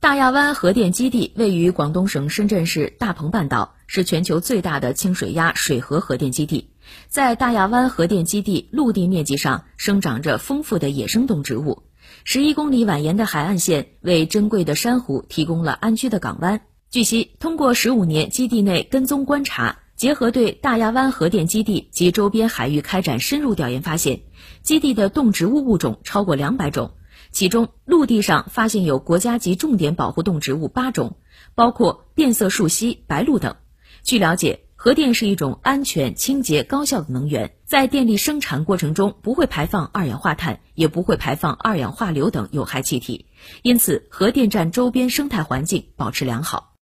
大亚湾核电基地位于广东省深圳市大鹏半岛，是全球最大的轻水压水核核电基地。在大亚湾核电基地陆地面积上生长着丰富的野生动植物，十一公里蜿蜒的海岸线为珍贵的珊瑚提供了安居的港湾。据悉，通过十五年基地内跟踪观察，结合对大亚湾核电基地及周边海域开展深入调研，发现基地的动植物物种超过两百种。其中，陆地上发现有国家级重点保护动植物八种，包括变色树蜥、白鹭等。据了解，核电是一种安全、清洁、高效的能源，在电力生产过程中不会排放二氧化碳，也不会排放二氧化硫等有害气体，因此核电站周边生态环境保持良好。